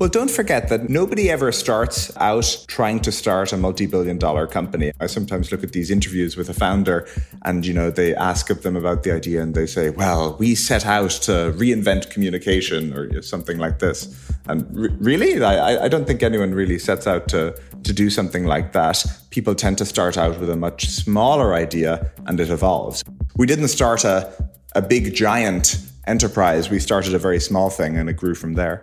Well, don't forget that nobody ever starts out trying to start a multi-billion dollar company. I sometimes look at these interviews with a founder and, you know, they ask of them about the idea and they say, well, we set out to reinvent communication or something like this. And really, I, I don't think anyone really sets out to, to do something like that. People tend to start out with a much smaller idea and it evolves. We didn't start a, a big giant enterprise. We started a very small thing and it grew from there.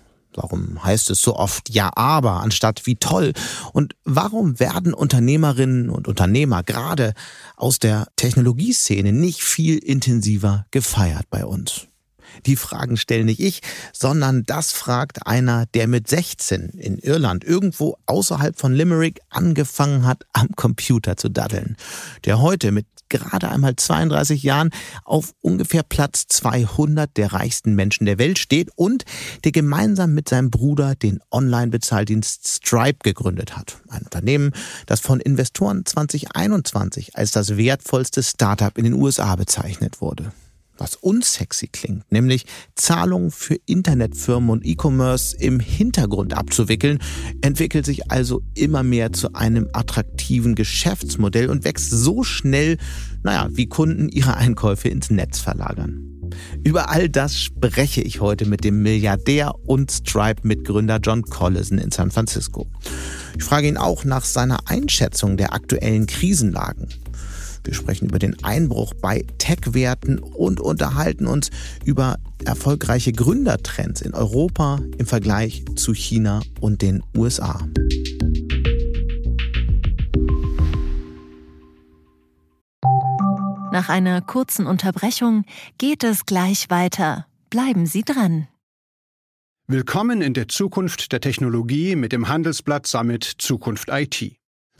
Warum heißt es so oft ja aber anstatt wie toll? Und warum werden Unternehmerinnen und Unternehmer gerade aus der Technologieszene nicht viel intensiver gefeiert bei uns? Die Fragen stelle nicht ich, sondern das fragt einer, der mit 16 in Irland irgendwo außerhalb von Limerick angefangen hat, am Computer zu daddeln. Der heute mit gerade einmal 32 Jahren auf ungefähr Platz 200 der reichsten Menschen der Welt steht und der gemeinsam mit seinem Bruder den Online-Bezahldienst Stripe gegründet hat. Ein Unternehmen, das von Investoren 2021 als das wertvollste Startup in den USA bezeichnet wurde was unsexy klingt, nämlich Zahlungen für Internetfirmen und E-Commerce im Hintergrund abzuwickeln, entwickelt sich also immer mehr zu einem attraktiven Geschäftsmodell und wächst so schnell, naja, wie Kunden ihre Einkäufe ins Netz verlagern. Über all das spreche ich heute mit dem Milliardär und Stripe-Mitgründer John Collison in San Francisco. Ich frage ihn auch nach seiner Einschätzung der aktuellen Krisenlagen. Wir sprechen über den Einbruch bei Tech-Werten und unterhalten uns über erfolgreiche Gründertrends in Europa im Vergleich zu China und den USA. Nach einer kurzen Unterbrechung geht es gleich weiter. Bleiben Sie dran. Willkommen in der Zukunft der Technologie mit dem Handelsblatt Summit Zukunft IT.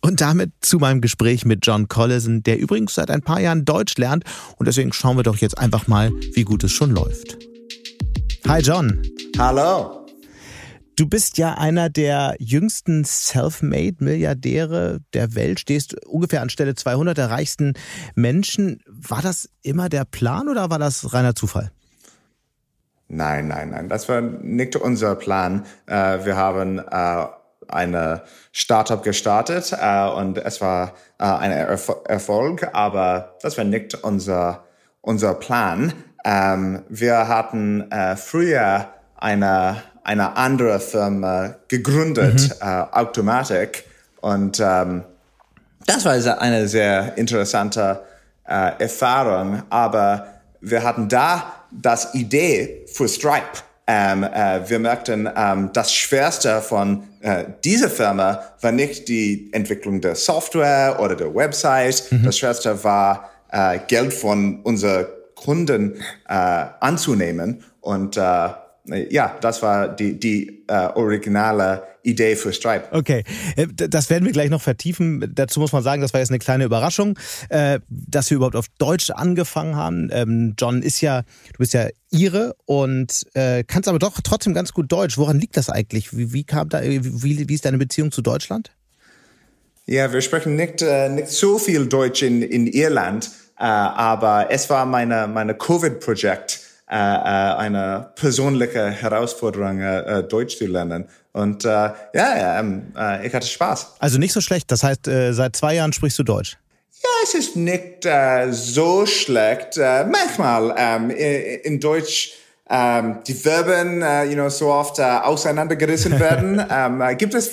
Und damit zu meinem Gespräch mit John Collison, der übrigens seit ein paar Jahren Deutsch lernt. Und deswegen schauen wir doch jetzt einfach mal, wie gut es schon läuft. Hi John. Hallo. Du bist ja einer der jüngsten Self-Made-Milliardäre der Welt, stehst ungefähr an Stelle 200 der reichsten Menschen. War das immer der Plan oder war das reiner Zufall? Nein, nein, nein, das war nicht unser Plan. Äh, wir haben äh, eine Startup gestartet äh, und es war äh, ein Erf Erfolg, aber das war nicht unser, unser Plan. Ähm, wir hatten äh, früher eine, eine andere Firma gegründet, mhm. äh, Automatic, und ähm, das war eine sehr interessante äh, Erfahrung, aber wir hatten da das Idee für Stripe ähm, äh, wir merkten, ähm, das Schwerste von äh, dieser Firma war nicht die Entwicklung der Software oder der Website. Mhm. Das Schwerste war, äh, Geld von unseren Kunden äh, anzunehmen. Und äh, ja, das war die, die äh, originale Idee für Stripe. Okay, äh, das werden wir gleich noch vertiefen. Dazu muss man sagen, das war jetzt eine kleine Überraschung, äh, dass wir überhaupt auf Deutsch angefangen haben. Ähm, John ist ja, du bist ja Ire und äh, kannst aber doch trotzdem ganz gut Deutsch. Woran liegt das eigentlich? Wie, wie kam da, wie, wie ist deine Beziehung zu Deutschland? Ja, wir sprechen nicht, nicht so viel Deutsch in, in Irland, aber es war meine, meine Covid-Projekt eine persönliche Herausforderung, Deutsch zu lernen. Und äh, ja, ja ähm, äh, ich hatte Spaß. Also nicht so schlecht. Das heißt, äh, seit zwei Jahren sprichst du Deutsch. Ja, es ist nicht äh, so schlecht. Äh, manchmal ähm, in Deutsch ähm, die Verben, äh, you know, so oft äh, auseinandergerissen werden. ähm, äh, gibt es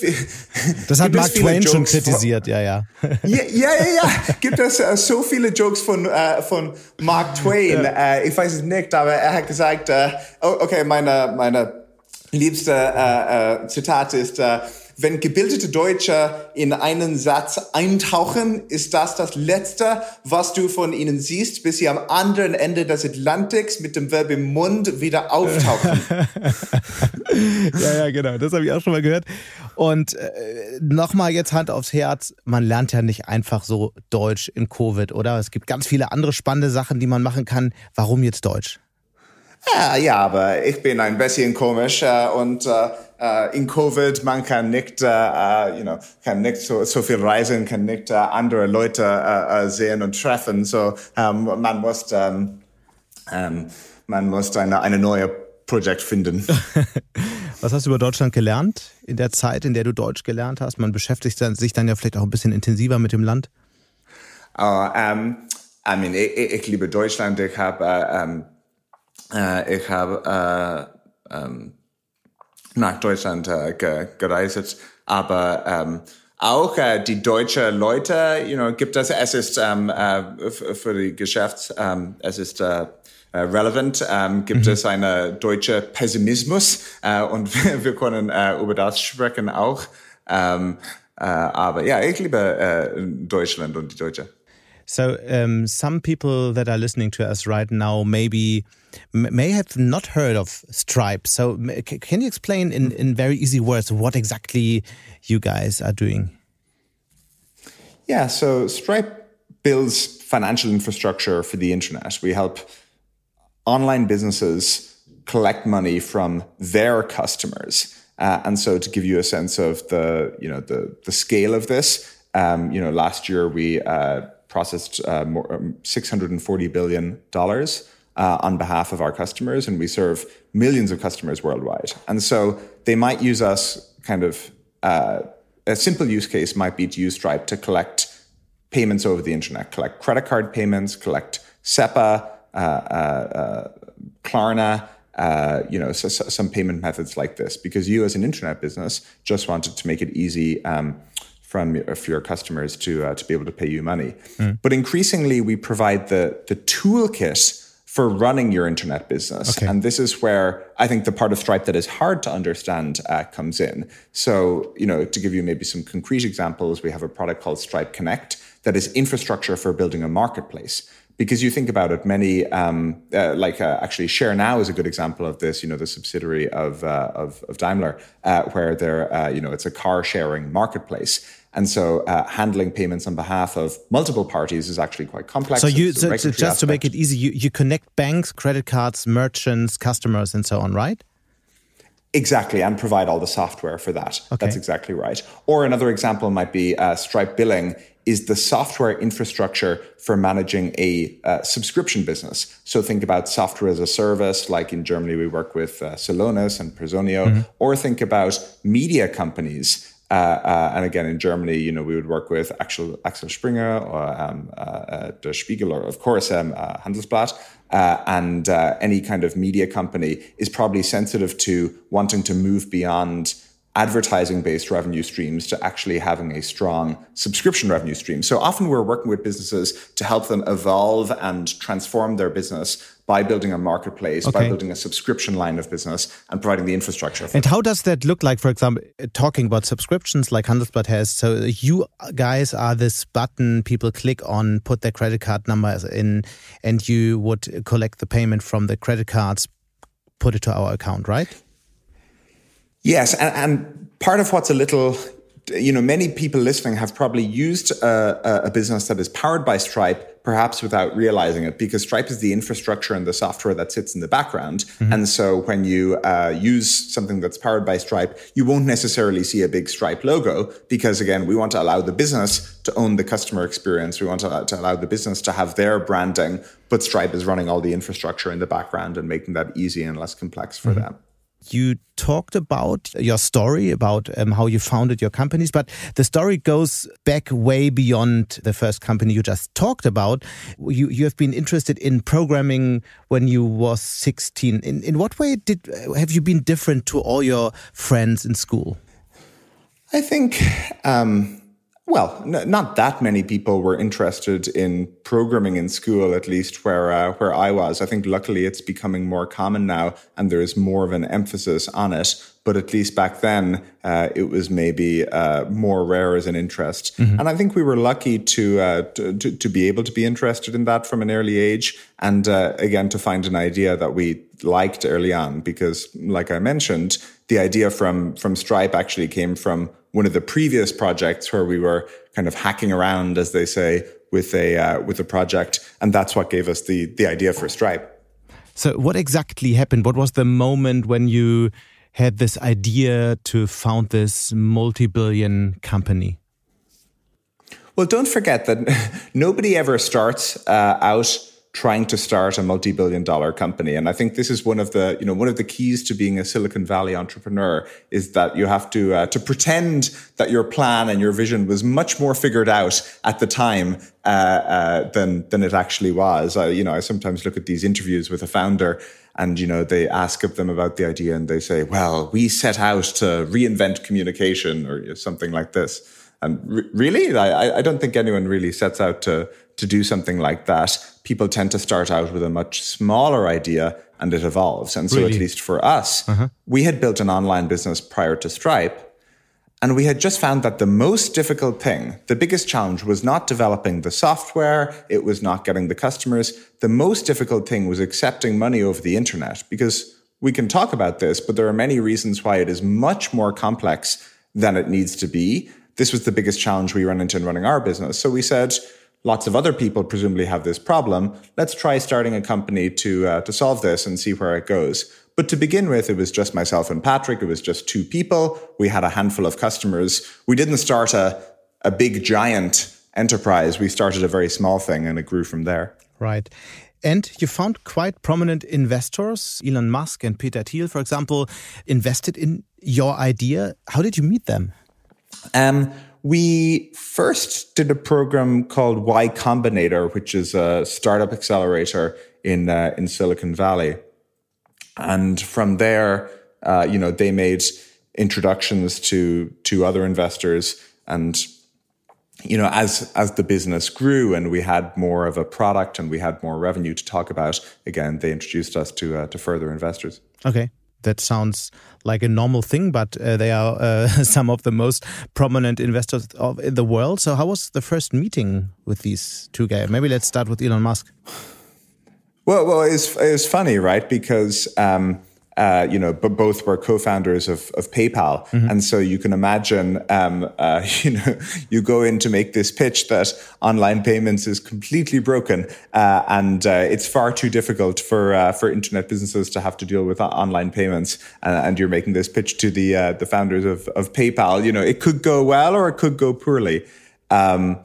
Das hat Mark Twain Jokes schon kritisiert, ja, ja. ja, ja, ja, ja. Gibt es äh, so viele Jokes von, äh, von Mark Twain? Ja. Äh, ich weiß es nicht, aber er hat gesagt, äh, oh, okay, meine, meine liebste äh, äh, Zitat ist, äh, wenn gebildete Deutsche in einen Satz eintauchen, ist das das Letzte, was du von ihnen siehst, bis sie am anderen Ende des Atlantiks mit dem Verb im Mund wieder auftauchen. ja, ja, genau. Das habe ich auch schon mal gehört. Und äh, nochmal jetzt Hand aufs Herz, man lernt ja nicht einfach so Deutsch in Covid, oder? Es gibt ganz viele andere spannende Sachen, die man machen kann. Warum jetzt Deutsch? Ja, ja, aber ich bin ein bisschen komisch äh, und äh, äh, in Covid man kann nicht, äh, uh, you know, kann nicht so, so viel reisen, kann nicht äh, andere Leute äh, sehen und treffen. So ähm, man muss ähm, ähm, man muss eine eine neue Projekt finden. Was hast du über Deutschland gelernt in der Zeit, in der du Deutsch gelernt hast? Man beschäftigt sich dann ja vielleicht auch ein bisschen intensiver mit dem Land. Oh, um, I mean, ich, ich liebe Deutschland. Ich habe uh, um äh, ich habe äh, ähm, nach Deutschland äh, ge gereist, aber ähm, auch äh, die deutsche Leute, you know, gibt es, es ist ähm, äh, für die Geschäft, ähm, es ist äh, äh relevant, ähm, gibt mhm. es eine deutsche Pessimismus äh, und wir, wir können äh, über das sprechen auch. Ähm, äh, aber ja, ich liebe äh, Deutschland und die Deutsche. So um, some people that are listening to us right now maybe may have not heard of Stripe. So can you explain in, in very easy words what exactly you guys are doing? Yeah, so Stripe builds financial infrastructure for the internet. We help online businesses collect money from their customers. Uh, and so to give you a sense of the, you know, the, the scale of this, um, you know, last year we uh, processed uh, more, um, $640 billion uh, on behalf of our customers, and we serve millions of customers worldwide. And so they might use us kind of uh, a simple use case might be to use Stripe to collect payments over the internet, collect credit card payments, collect SEPA, uh, uh, uh Klarna, uh, you know, so, so some payment methods like this, because you as an internet business just wanted to make it easy um, from for your customers to uh, to be able to pay you money. Mm. But increasingly, we provide the the toolkit for running your internet business, okay. and this is where I think the part of Stripe that is hard to understand uh, comes in. So, you know, to give you maybe some concrete examples, we have a product called Stripe Connect that is infrastructure for building a marketplace because you think about it, many um, uh, like uh, actually Share Now is a good example of this. You know, the subsidiary of uh, of, of, Daimler, uh, where they're uh, you know it's a car sharing marketplace. And so, uh, handling payments on behalf of multiple parties is actually quite complex. So, you so, just aspect. to make it easy, you, you connect banks, credit cards, merchants, customers, and so on, right? Exactly, and provide all the software for that. Okay. That's exactly right. Or another example might be uh, Stripe Billing is the software infrastructure for managing a uh, subscription business. So think about software as a service, like in Germany, we work with uh, Celonis and Personio, mm-hmm. or think about media companies. Uh, uh, and again, in Germany, you know, we would work with Axel, Axel Springer or um, uh, uh, Der Spiegel, or of course, um, Handelsblatt. and any kind of media company is probably sensitive to wanting to move beyond advertising based revenue streams to actually having a strong subscription revenue stream. So often we're working with businesses to help them evolve and transform their business by building a marketplace, okay. by building a subscription line of business and providing the infrastructure. and how does that look like, for example, talking about subscriptions like Handelsblatt has? So you guys are this button people click on, put their credit card numbers in, and you would collect the payment from the credit cards, put it to our account, right? Yes, and, and part of what's a little you know, many people listening have probably used a, a, business that is powered by Stripe, perhaps without realizing it, because Stripe is the infrastructure and the software that sits in the background. Mm-hmm. And so when you uh, use something that's powered by Stripe, you won't necessarily see a big Stripe logo, because again, we want to allow the business to own the customer experience. We want to, to allow the business to have their branding, but Stripe is running all the infrastructure in the background and making that easy and less complex for mm-hmm. them. You talked about your story about um, how you founded your companies, but the story goes back way beyond the first company you just talked about. You you have been interested in programming when you was 16. In in what way did have you been different to all your friends in school? I think um, well, n- not that many people were interested in programming in school, at least where uh, where I was. I think luckily it's becoming more common now, and there is more of an emphasis on it. But at least back then, uh, it was maybe uh, more rare as an interest. Mm-hmm. And I think we were lucky to, uh, to, to to be able to be interested in that from an early age, and uh, again to find an idea that we liked early on. Because, like I mentioned, the idea from from Stripe actually came from one of the previous projects where we were kind of hacking around, as they say, with a uh, with a project, and that's what gave us the the idea for Stripe. So, what exactly happened? What was the moment when you had this idea to found this multi-billion company? Well, don't forget that nobody ever starts uh, out trying to start a multi-billion dollar company. And i think this is one of the you know one of the keys to being a silicon valley entrepreneur is that you have to uh, to pretend that your plan and your vision was much more figured out at the time uh, uh, than than it actually was. I, you know i sometimes look at these interviews with a founder and you know they ask of them about the idea and they say well we set out to reinvent communication or something like this. And re- really? I, I don't think anyone really sets out to to do something like that, people tend to start out with a much smaller idea and it evolves. And so, really? at least for us, uh-huh. we had built an online business prior to Stripe. And we had just found that the most difficult thing, the biggest challenge was not developing the software. It was not getting the customers. The most difficult thing was accepting money over the internet because we can talk about this, but there are many reasons why it is much more complex than it needs to be. This was the biggest challenge we ran into in running our business. So we said, lots of other people presumably have this problem. Let's try starting a company to uh, to solve this and see where it goes. But to begin with, it was just myself and Patrick. It was just two people. We had a handful of customers. We didn't start a a big giant enterprise. We started a very small thing, and it grew from there. Right. And you found quite prominent investors, Elon Musk and Peter Thiel, for example, invested in your idea. How did you meet them? Um, we first did a program called Y Combinator, which is a startup accelerator in uh, in Silicon Valley, and from there, uh, you know, they made introductions to to other investors, and you know, as as the business grew and we had more of a product and we had more revenue to talk about, again, they introduced us to uh, to further investors. Okay that sounds like a normal thing, but uh, they are uh, some of the most prominent investors of, in the world. So, how was the first meeting with these two guys? Maybe let's start with Elon Musk. Well, well, it's it's funny, right? Because um, uh, you know, but both were co-founders of, of PayPal, mm-hmm. and so you can imagine, um, uh, you know, you go in to make this pitch that online payments is completely broken, uh, and uh, it's far too difficult for uh, for internet businesses to have to deal with online payments, and you're making this pitch to the the founders of of PayPal. You know, it could go well or it could go poorly, um,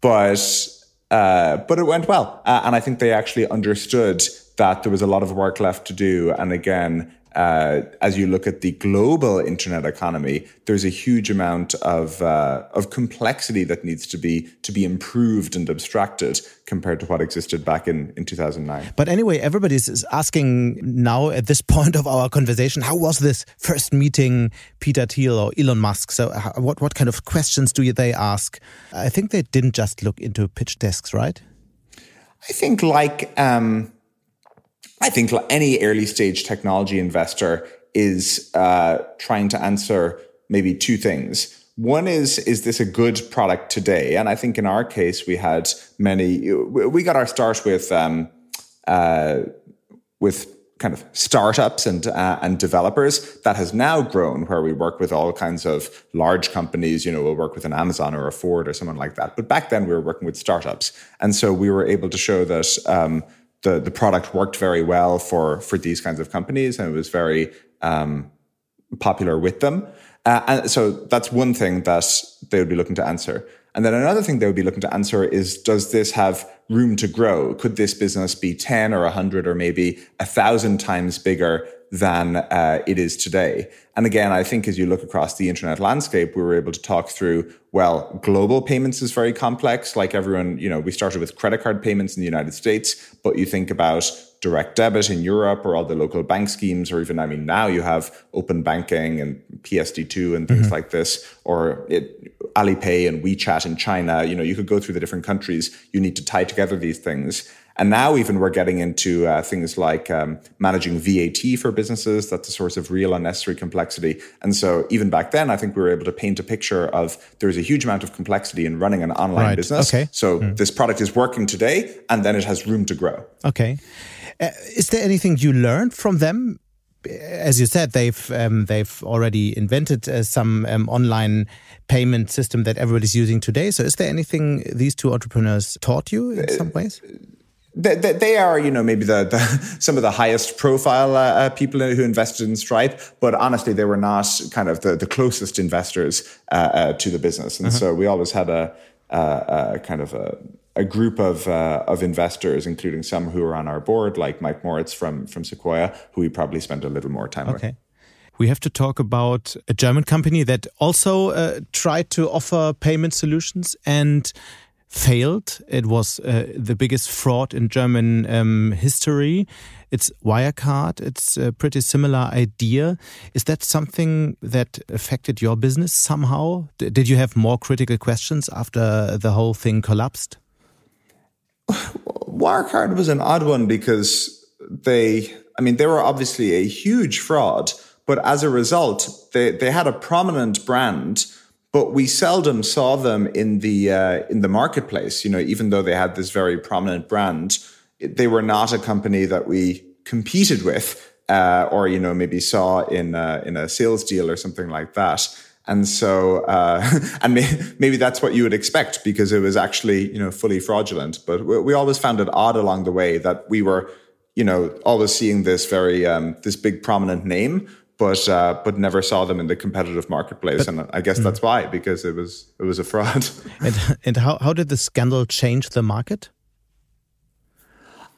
but but it went well, and I think they actually understood that there was a lot of work left to do. And again, uh, as you look at the global internet economy, there's a huge amount of uh, of complexity that needs to be to be improved and abstracted compared to what existed back in in 2009. But anyway, everybody is asking now at this point of our conversation, how was this first meeting, Peter Thiel or Elon Musk? So, what what kind of questions do they ask? I think they didn't just look into pitch decks, right? I think like. Um, I think any early stage technology investor is uh, trying to answer maybe two things. One is, is this a good product today? And I think in our case, we had many, we got our start with, um, uh, with kind of startups and uh, and developers that has now grown where we work with all kinds of large companies you know we'll work with an amazon or a ford or someone like that but back then we were working with startups and so we were able to show that um, the the product worked very well for for these kinds of companies and it was very um, popular with them. Uh, and so that's one thing that they would be looking to answer. And then another thing they would be looking to answer is does this have room to grow? Could this business be 10 or 100 or maybe a thousand times bigger than uh, it is today. And again, I think as you look across the internet landscape, we were able to talk through, well, global payments is very complex. Like everyone, you know, we started with credit card payments in the United States, but you think about direct debit in Europe or all the local bank schemes, or even, I mean, now you have open banking and PSD2 and things mm-hmm. like this, or it, Alipay and WeChat in China. You know, you could go through the different countries. You need to tie together these things. And now, even we're getting into uh, things like um, managing VAT for businesses. That's a source of real unnecessary complexity. And so, even back then, I think we were able to paint a picture of there's a huge amount of complexity in running an online right. business. Okay. So, mm. this product is working today, and then it has room to grow. Okay. Uh, is there anything you learned from them as you said, they've um, they've already invented uh, some um, online payment system that everybody's using today. So, is there anything these two entrepreneurs taught you in some ways? They, they, are, you know, maybe the, the, some of the highest profile uh, uh, people who invested in Stripe, but honestly, they were not kind of the, the closest investors uh, uh to the business, and so we always had a, a, a kind of a, a group of uh, of investors, including some who are on our board, like Mike Moritz from from Sequoia, who we probably spent a little more time okay. with. We have to talk about a German company that also uh, tried to offer payment solutions and failed. It was uh, the biggest fraud in German um, history. It's Wirecard. It's a pretty similar idea. Is that something that affected your business somehow? D did you have more critical questions after the whole thing collapsed? Wirecard was an odd one because they, I mean, they were obviously a huge fraud, but as a result, they, they had a prominent brand but we seldom saw them in the uh, in the marketplace. You know, even though they had this very prominent brand, they were not a company that we competed with, uh, or you know, maybe saw in uh, in a sales deal or something like that. And so, uh, and maybe that's what you would expect because it was actually you know fully fraudulent. But we, we always found it odd along the way that we were you know always seeing this very um, this big prominent name but uh, but never saw them in the competitive marketplace, but, and I guess mm. that's why because it was it was a fraud. and and how how did the scandal change the market?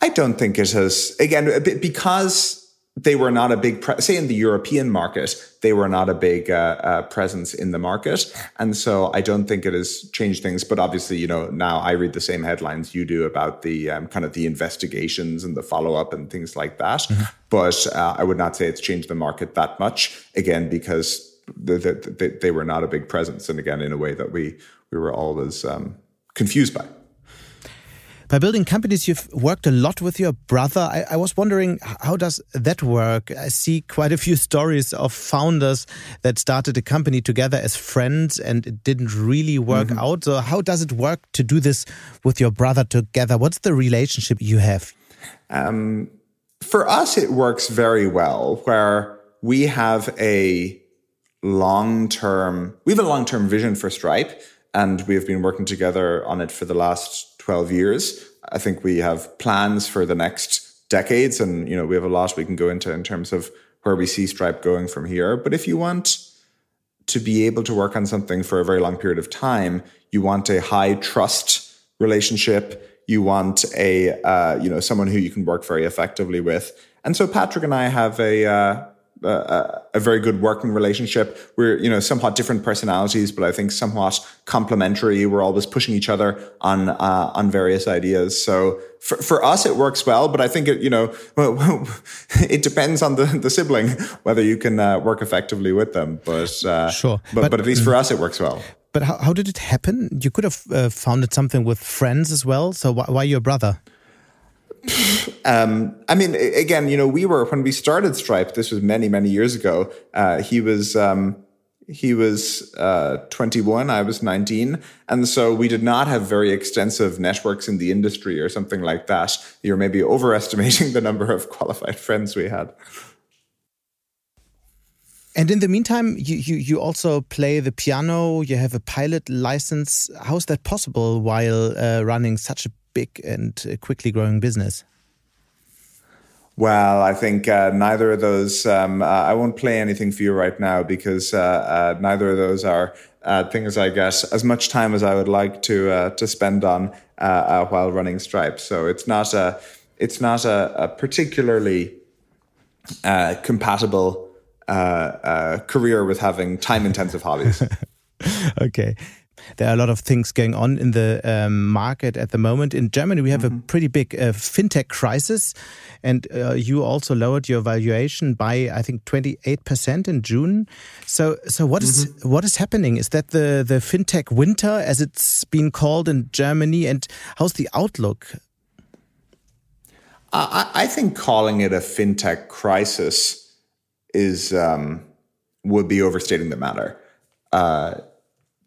I don't think it has. Again, because they were not a big pre- say in the European market, they were not a big uh, uh, presence in the market, and so I don't think it has changed things. But obviously, you know, now I read the same headlines you do about the um, kind of the investigations and the follow up and things like that. Mm-hmm. But uh, I would not say it's changed the market that much. Again, because the, the, the, they were not a big presence, and again, in a way that we we were always um, confused by. By building companies, you've worked a lot with your brother. I, I, was wondering, how does that work? I see quite a few stories of founders that started a company together as friends and it didn't really work mm -hmm. out. So, how does it work to do this with your brother together? What's the relationship you have? Um, for us, it works very well, where we have a long term, we have a long term vision for Stripe, and we have been working together on it for the last 12 years. I think we have plans for the next decades and you know we have a lot we can go into in terms of where we see Stripe going from here. But if you want to be able to work on something for a very long period of time, you want a high trust relationship. You want a uh, you know someone who you can work very effectively with. And so Patrick and I have a uh, a, a, very good working relationship. We're, you know, somewhat different personalities, but I think somewhat complementary. We're always pushing each other on, uh, on various ideas. So for, for us, it works well, but I think it, you know, it depends on the, the sibling, whether you can uh, work effectively with them. But, uh, sure. But, but, but, at least for us, it works well. But how, how did it happen? You could have uh, founded something with friends as well. So why, why your brother? Um, I mean, again, you know, we were when we started Stripe. This was many, many years ago. Uh, he was um, he was uh, 21. I was 19, and so we did not have very extensive networks in the industry or something like that. You're maybe overestimating the number of qualified friends we had. And in the meantime, you, you, you also play the piano, you have a pilot license. How is that possible while uh, running such a big and uh, quickly growing business? Well, I think uh, neither of those. Um, uh, I won't play anything for you right now because uh, uh neither of those are uh, things I guess as much time as I would like to to spend on while running Stripe. So it's not a it's not a, a particularly uh, compatible uh, uh, career with having time intensive hobbies. okay. There are a lot of things going on in the um, market at the moment. In Germany, we have mm -hmm. a pretty big uh, fintech crisis, and uh, you also lowered your valuation by, I think, twenty eight percent in June. So, so what is, mm -hmm. what is happening? Is that the the fintech winter, as it's been called in Germany, and how's the outlook? I, I think calling it a fintech crisis is um, would be overstating the matter. Uh,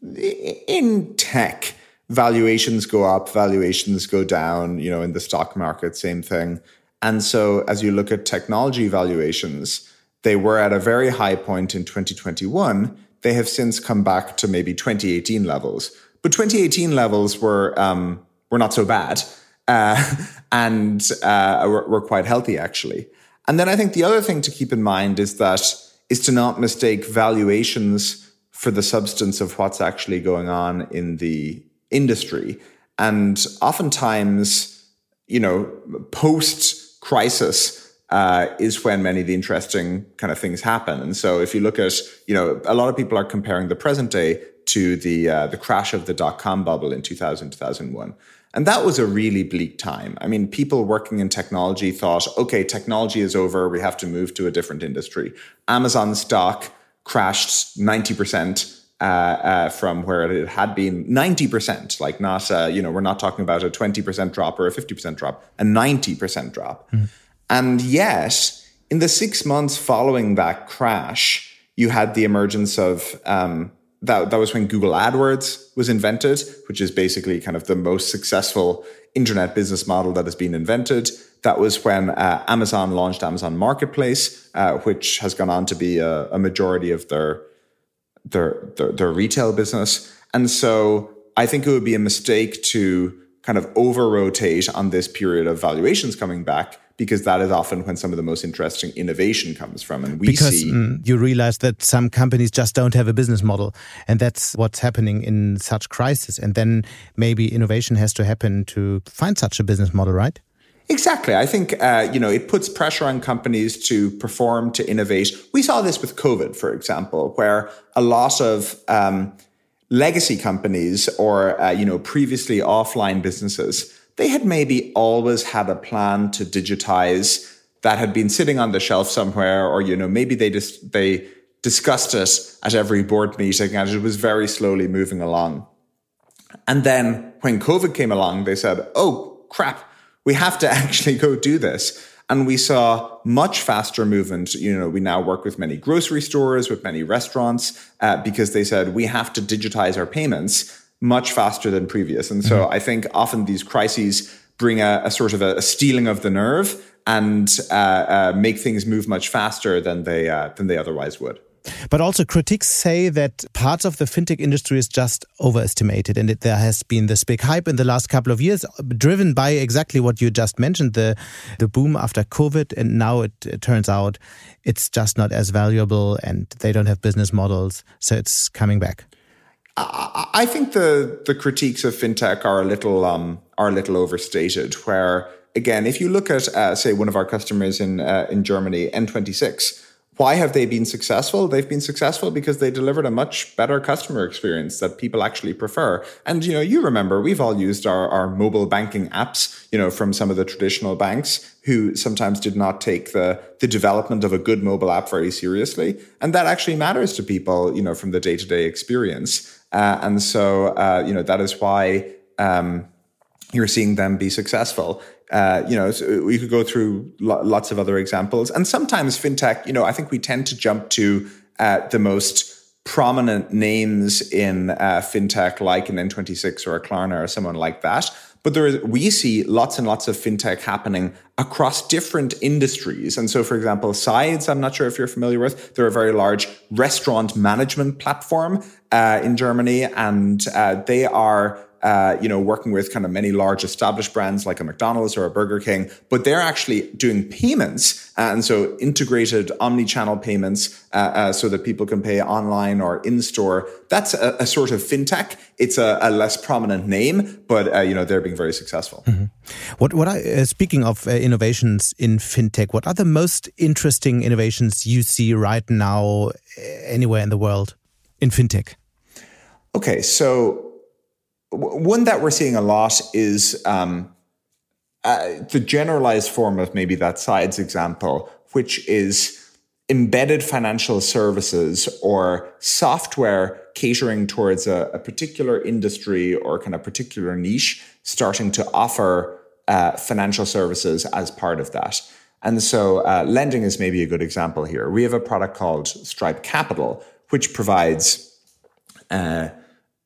in tech, valuations go up, valuations go down, you know, in the stock market, same thing. And so as you look at technology valuations, they were at a very high point in 2021. They have since come back to maybe 2018 levels. But 2018 levels were um, were not so bad uh, and uh, were, were quite healthy, actually. And then I think the other thing to keep in mind is that is to not mistake valuations for the substance of what's actually going on in the industry. And oftentimes, you know, post crisis uh, is when many of the interesting kind of things happen. And so, if you look at, you know, a lot of people are comparing the present day to the uh, the crash of the dot com bubble in 2000 2001. And that was a really bleak time. I mean, people working in technology thought, okay, technology is over. We have to move to a different industry. Amazon stock crashed 90% uh, uh, from where it had been 90%, like not, uh, you know, we're not talking about a 20% drop or a 50% drop, a 90% drop. Mm. And yet, in the six months following that crash, you had the emergence of, um, that, that was when Google AdWords was invented, which is basically kind of the most successful internet business model that has been invented. That was when uh, Amazon launched Amazon Marketplace, uh, which has gone on to be a, a majority of their, their, their their retail business. And so I think it would be a mistake to kind of over rotate on this period of valuations coming back because that is often when some of the most interesting innovation comes from. And we because, see mm, you realize that some companies just don't have a business model, and that's what's happening in such crisis. And then maybe innovation has to happen to find such a business model, right? Exactly. I think, uh, you know, it puts pressure on companies to perform, to innovate. We saw this with COVID, for example, where a lot of um, legacy companies or, uh, you know, previously offline businesses, they had maybe always had a plan to digitize that had been sitting on the shelf somewhere, or, you know, maybe they just, they discussed it at every board meeting and it was very slowly moving along. And then when COVID came along, they said, oh, crap we have to actually go do this. And we saw much faster movement. You know, we now work with many grocery stores, with many restaurants, uh, because they said we have to digitize our payments much faster than previous. And so mm-hmm. I think often these crises bring a, a sort of a, a, steeling of the nerve and uh, uh, make things move much faster than they uh, than they otherwise would. But also, critics say that parts of the fintech industry is just overestimated, and it, there has been this big hype in the last couple of years, driven by exactly what you just mentioned the the boom after COVID, and now it, it turns out it's just not as valuable, and they don't have business models, so it's coming back. I think the the critiques of fintech are a little um, are a little overstated. Where again, if you look at uh, say one of our customers in uh, in Germany, N26 why have they been successful? They've been successful because they delivered a much better customer experience that people actually prefer. And, you know, you remember we've all used our, our mobile banking apps, you know, from some of the traditional banks who sometimes did not take the, the development of a good mobile app very seriously. And that actually matters to people, you know, from the day to day experience. Uh, and so, uh, you know, that is why, um, you're seeing them be successful. Uh, you know, so we could go through lo- lots of other examples. And sometimes fintech, you know, I think we tend to jump to uh, the most prominent names in uh, fintech, like an N26 or a Klarna or someone like that. But there is, we see lots and lots of fintech happening across different industries. And so, for example, Sides, I'm not sure if you're familiar with, they're a very large restaurant management platform uh, in Germany, and uh, they are uh, you know, working with kind of many large established brands like a McDonald's or a Burger King, but they're actually doing payments. And so integrated omni-channel payments uh, uh, so that people can pay online or in-store. That's a, a sort of fintech. It's a, a, less prominent name, but, uh, you know, they're being very successful. Mm-hmm. What, what I, uh, speaking of uh, innovations in fintech, what are the most interesting innovations you see right now anywhere in the world in fintech? Okay, so one that we're seeing a lot is um, uh, the generalized form of maybe that sides example, which is embedded financial services or software catering towards a, a particular industry or kind of particular niche starting to offer uh, financial services as part of that. And so uh, lending is maybe a good example here. We have a product called Stripe Capital, which provides uh,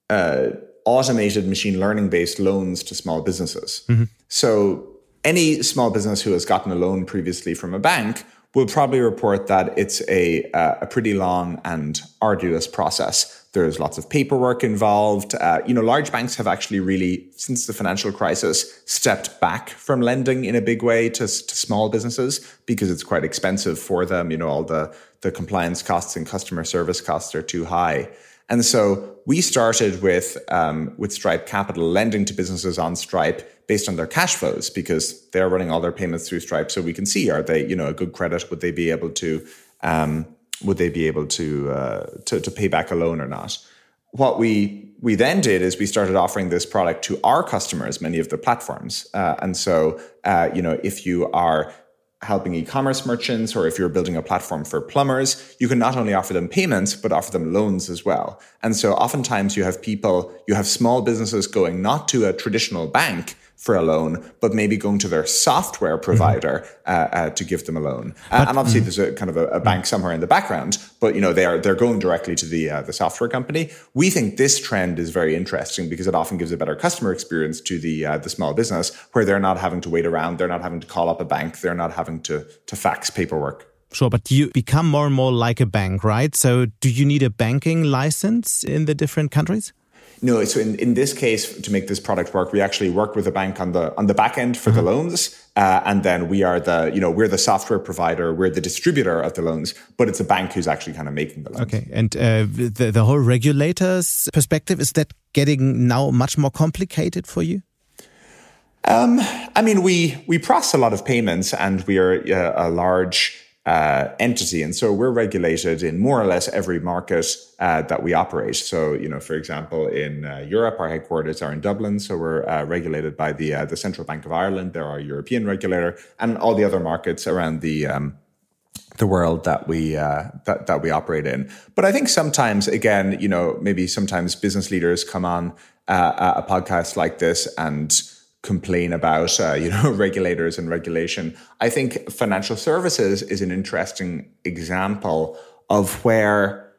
uh automated machine learning based loans to small businesses. Mm-hmm. So any small business who has gotten a loan previously from a bank will probably report that it's a, uh, a pretty long and arduous process. There's lots of paperwork involved. Uh, you know, large banks have actually really, since the financial crisis, stepped back from lending in a big way to, to small businesses because it's quite expensive for them. You know, all the, the compliance costs and customer service costs are too high. And so we started with um, with Stripe Capital lending to businesses on Stripe based on their cash flows because they're running all their payments through Stripe, so we can see are they you know a good credit? Would they be able to um, would they be able to, uh, to to pay back a loan or not? What we we then did is we started offering this product to our customers, many of the platforms, uh, and so uh, you know if you are helping e-commerce merchants or if you're building a platform for plumbers, you can not only offer them payments, but offer them loans as well. And so oftentimes you have people, you have small businesses going not to a traditional bank, for a loan, but maybe going to their software mm-hmm. provider mm-hmm. uh, uh, to give them a loan. Uh, and obviously, mm-hmm. there's a kind of a, a, bank somewhere in the background, but you know they are they're going directly to the uh, the software company. We think this trend is very interesting because it often gives a better customer experience to the uh, the small business, where they're not having to wait around, they're not having to call up a bank, they're not having to to fax paperwork. Sure, but you become more and more like a bank, right? So, do you need a banking license in the different countries? No, so in, in this case, to make this product work, we actually work with a bank on the on the back end for mm-hmm. the loans, uh, and then we are the you know we're the software provider, we're the distributor of the loans, but it's a bank who's actually kind of making the loans. Okay, and uh, the the whole regulators perspective is that getting now much more complicated for you? Um, I mean, we we process a lot of payments, and we are uh, a large uh, entity. And so we're regulated in more or less every market uh, that we operate. So, you know, for example, in uh, Europe, our headquarters are in Dublin. So we're uh, regulated by the, uh, the Central Bank of Ireland. They're our European regulator and all the other markets around the, um, the world that we uh, that that we operate in. But I think sometimes, again, you know, maybe sometimes business leaders come on a podcast like this and complain about uh, you know regulators and regulation. I think financial services is an interesting example of where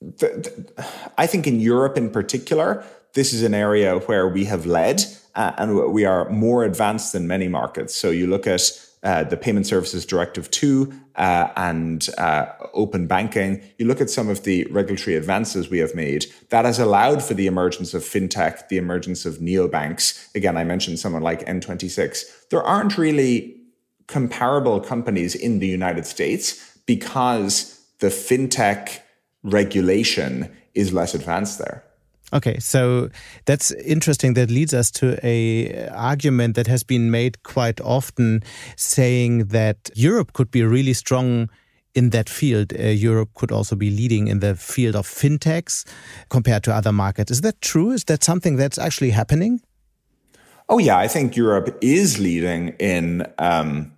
the, the, I think in Europe in particular, this is an area where we have led uh, and we are more advanced than many markets. So you look at uh, the Payment Services Directive 2 uh, and uh, open banking, you look at some of the regulatory advances we have made, that has allowed for the emergence of fintech, the emergence of neobanks. Again, I mentioned someone like N26. There aren't really comparable companies in the United States because the fintech regulation is less advanced there. Okay, so that's interesting. That leads us to a argument that has been made quite often, saying that Europe could be really strong in that field. Uh, Europe could also be leading in the field of fintechs compared to other markets. Is that true? Is that something that's actually happening? Oh yeah, I think Europe is leading in um,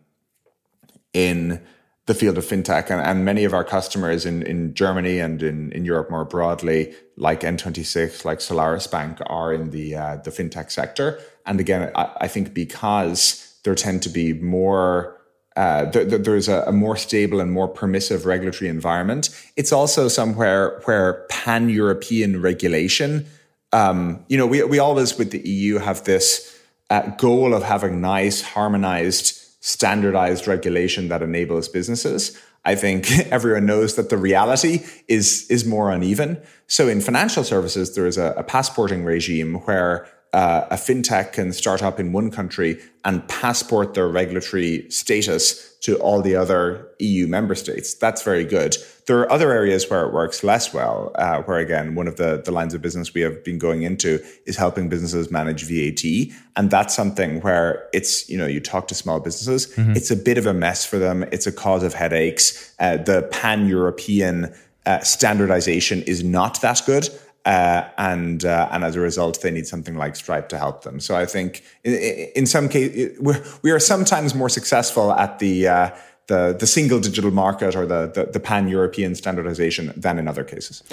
in the field of fintech and, and many of our customers in, in Germany and in, in Europe more broadly, like N26, like Solaris Bank, are in the uh, the fintech sector. And again, I, I, think because there tend to be more uh, th- th- there's a, a, more stable and more permissive regulatory environment. It's also somewhere where pan European regulation, um, you know, we, we always with the EU have this uh, goal of having nice, harmonized standardized regulation that enables businesses. I think everyone knows that the reality is is more uneven. So in financial services, there is a, a passporting regime where uh, a fintech can start up in one country and passport their regulatory status to all the other EU member states. That's very good. There are other areas where it works less well, uh, where again, one of the, the lines of business we have been going into is helping businesses manage VAT. And that's something where it's, you know, you talk to small businesses, mm-hmm. it's a bit of a mess for them. It's a cause of headaches. Uh, the pan European uh, standardization is not that good. Uh, and uh, and as a result, they need something like Stripe to help them. So I think in, in some cases we are sometimes more successful at the uh, the the single digital market or the the, the pan European standardization than in other cases.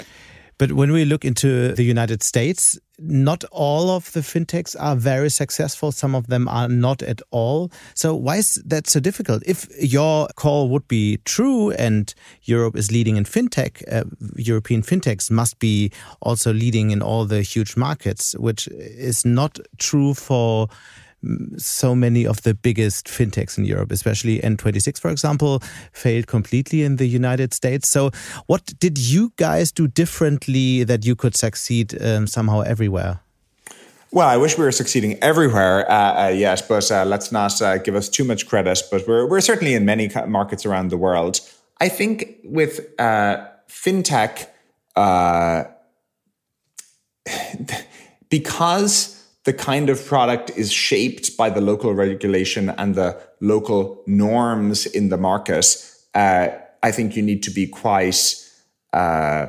But when we look into the United States, not all of the fintechs are very successful. Some of them are not at all. So why is that so difficult? If your call would be true and Europe is leading in fintech, uh, European fintechs must be also leading in all the huge markets, which is not true for so many of the biggest fintechs in Europe, especially N26, for example, failed completely in the United States. So, what did you guys do differently that you could succeed um, somehow everywhere? Well, I wish we were succeeding everywhere uh, uh, yet, but uh, let's not uh, give us too much credit. But we're, we're certainly in many markets around the world. I think with uh, fintech, uh, because the kind of product is shaped by the local regulation and the local norms in the market, uh, I think you need to be quite uh,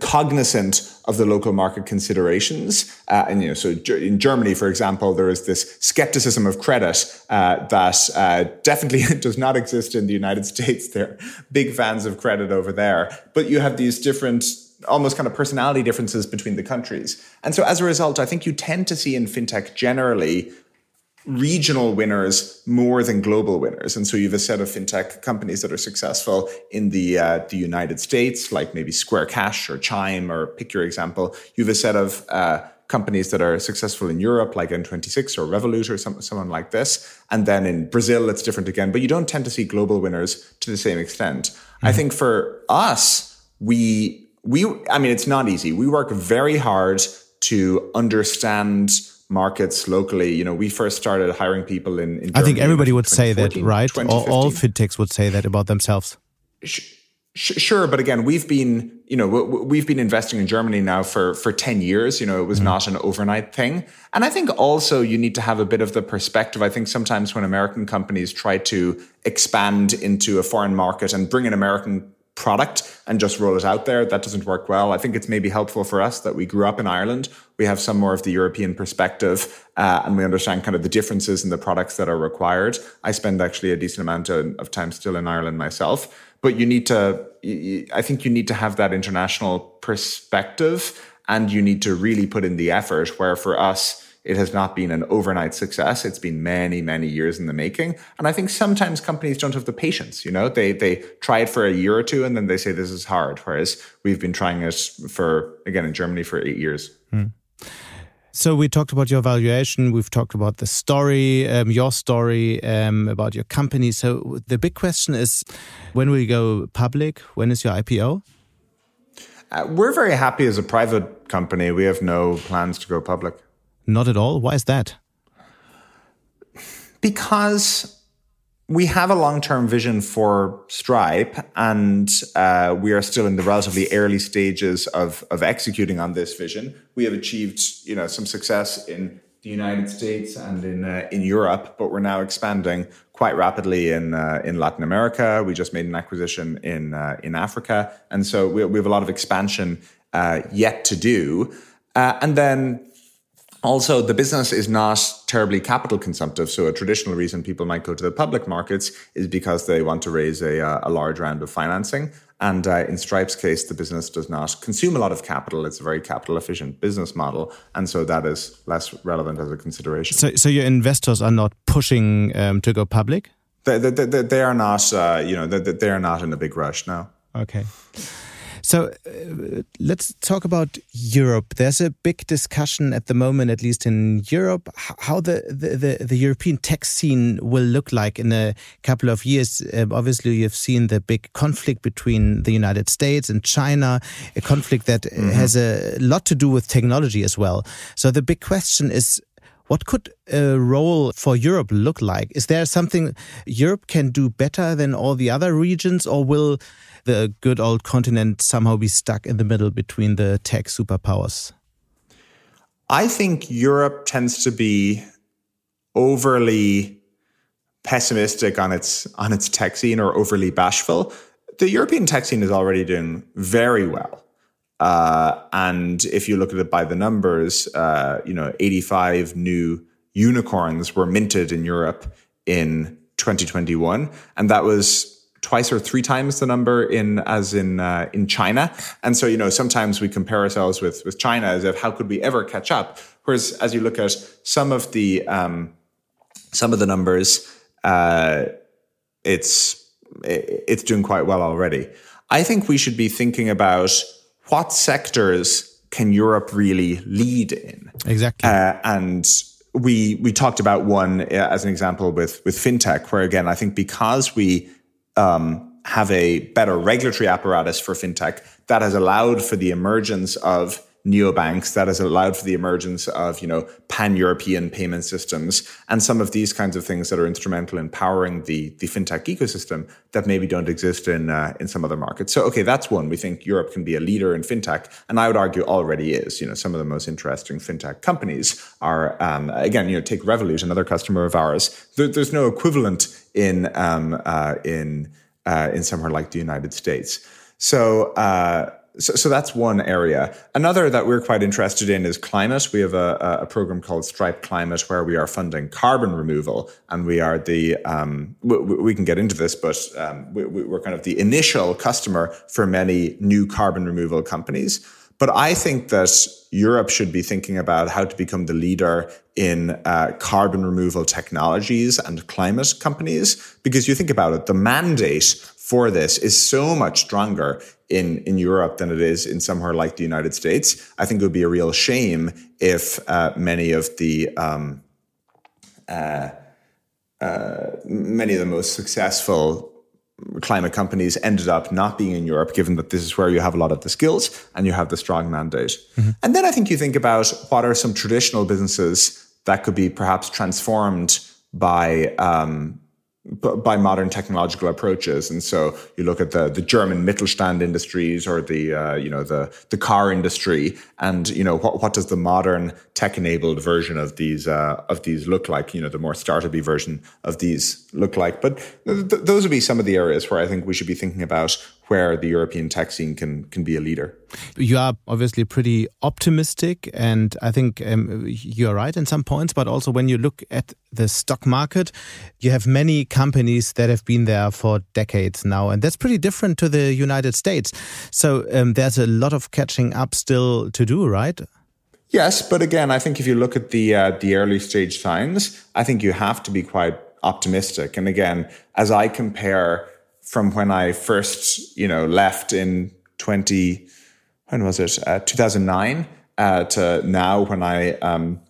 cognizant of the local market considerations. Uh, and you know, so in Germany, for example, there is this skepticism of credit uh, that uh, definitely does not exist in the United States. They're big fans of credit over there, but you have these different almost kind of personality differences between the countries. And so as a result, I think you tend to see in fintech generally regional winners more than global winners. And so you have a set of fintech companies that are successful in the uh, the United States, like maybe Square Cash or Chime, or pick your example. You have a set of uh, companies that are successful in Europe, like N26 or Revolut or some, someone like this. And then in Brazil, it's different again. But you don't tend to see global winners to the same extent. Mm-hmm. I think for us, we we, I mean, it's not easy. We work very hard to understand markets locally. You know, we first started hiring people in. in I think everybody would say that, right? All, all, fintechs would say that about themselves. Sure, but again, we've been, you know, we've been investing in Germany now for for ten years. You know, it was mm. not an overnight thing, and I think also you need to have a bit of the perspective. I think sometimes when American companies try to expand into a foreign market and bring an American product and just roll it out there. That doesn't work well. I think it's maybe helpful for us that we grew up in Ireland. We have some more of the European perspective uh, and we understand kind of the differences in the products that are required. I spend actually a decent amount of, of time still in Ireland myself. But you need to, I think you need to have that international perspective and you need to really put in the effort where for us, it has not been an overnight success. It's been many, many years in the making. And I think sometimes companies don't have the patience. You know, they they try it for a year or two and then they say this is hard. Whereas we've been trying it for again in Germany for eight years. Hmm. So we talked about your valuation. We've talked about the story, um, your story um, about your company. So the big question is, when will you go public? When is your IPO? Uh, we're very happy as a private company. We have no plans to go public. Not at all. Why is that? Because we have a long-term vision for Stripe, and uh, we are still in the relatively early stages of of executing on this vision. We have achieved, you know, some success in the United States and in uh, in Europe, but we're now expanding quite rapidly in uh, in Latin America. We just made an acquisition in uh, in Africa, and so we, we, have a lot of expansion uh, yet to do. Uh, and then also, the business is not terribly capital consumptive. So, a traditional reason people might go to the public markets is because they want to raise a, uh, a large round of financing. And uh, in Stripe's case, the business does not consume a lot of capital. It's a very capital efficient business model. And so that is less relevant as a consideration. So, so your investors are not pushing um, to go public? They, they, they, they are not, uh, you know, they, they are not in a big rush now. Okay. So uh, let's talk about Europe. There's a big discussion at the moment, at least in Europe, how the, the, the, the European tech scene will look like in a couple of years. Uh, obviously, you've seen the big conflict between the United States and China, a conflict that mm -hmm. has a lot to do with technology as well. So the big question is what could a role for Europe look like? Is there something Europe can do better than all the other regions, or will the good old continent somehow be stuck in the middle between the tech superpowers? I think Europe tends to be overly pessimistic on its on its tech scene or overly bashful. The European tech scene is already doing very well. Uh, and if you look at it by the numbers, uh, you know, 85 new unicorns were minted in Europe in 2021, and that was twice or three times the number in as in uh, in China. And so you know sometimes we compare ourselves with with China as if how could we ever catch up? Whereas as you look at some of the um, some of the numbers, uh, it's it's doing quite well already. I think we should be thinking about what sectors can Europe really lead in exactly, uh, and we we talked about one uh, as an example with with fintech, where again I think because we um, have a better regulatory apparatus for fintech that has allowed for the emergence of neobanks that has allowed for the emergence of you know pan-european payment systems and some of these kinds of things that are instrumental in powering the the fintech ecosystem that maybe don't exist in uh, in some other markets. So okay that's one. We think europe can be a leader in fintech and i would argue already is. You know some of the most interesting fintech companies are um, again you know take revolut another customer of ours. There, there's no equivalent in um, uh, in uh, in somewhere like the United States. So, uh, so, so that's one area. Another that we're quite interested in is climate. We have a, a program called Stripe Climate where we are funding carbon removal, and we are the um, we, we, can get into this, but um, we, we're kind of the initial customer for many new carbon removal companies. But I think that Europe should be thinking about how to become the leader in uh, carbon removal technologies and climate companies. Because you think about it, the mandate for this is so much stronger in, in Europe than it is in somewhere like the United States. I think it would be a real shame if uh, many of the um, uh, uh many of the most successful climate companies ended up not being in Europe, given that this is where you have a lot of the skills and you have the strong mandate. Mm-hmm. And then I think you think about what are some traditional businesses that could be perhaps transformed by um, by modern technological approaches. And so you look at the the German Mittelstand industries or the uh, you know the the car industry, and you know what what does the modern tech enabled version of these uh, of these look like? You know the more startupy version of these look like. But th- those would be some of the areas where I think we should be thinking about where the European tech scene can can be a leader. You are obviously pretty optimistic, and I think um, you are right in some points. But also, when you look at the stock market, you have many companies that have been there for decades now, and that's pretty different to the United States. So um, there's a lot of catching up still to do, right? Yes, but again, I think if you look at the uh, the early stage signs, I think you have to be quite optimistic. And again, as I compare from when I first, you know, left in 20, when was it? Uh, 2009 uh, to now when I um,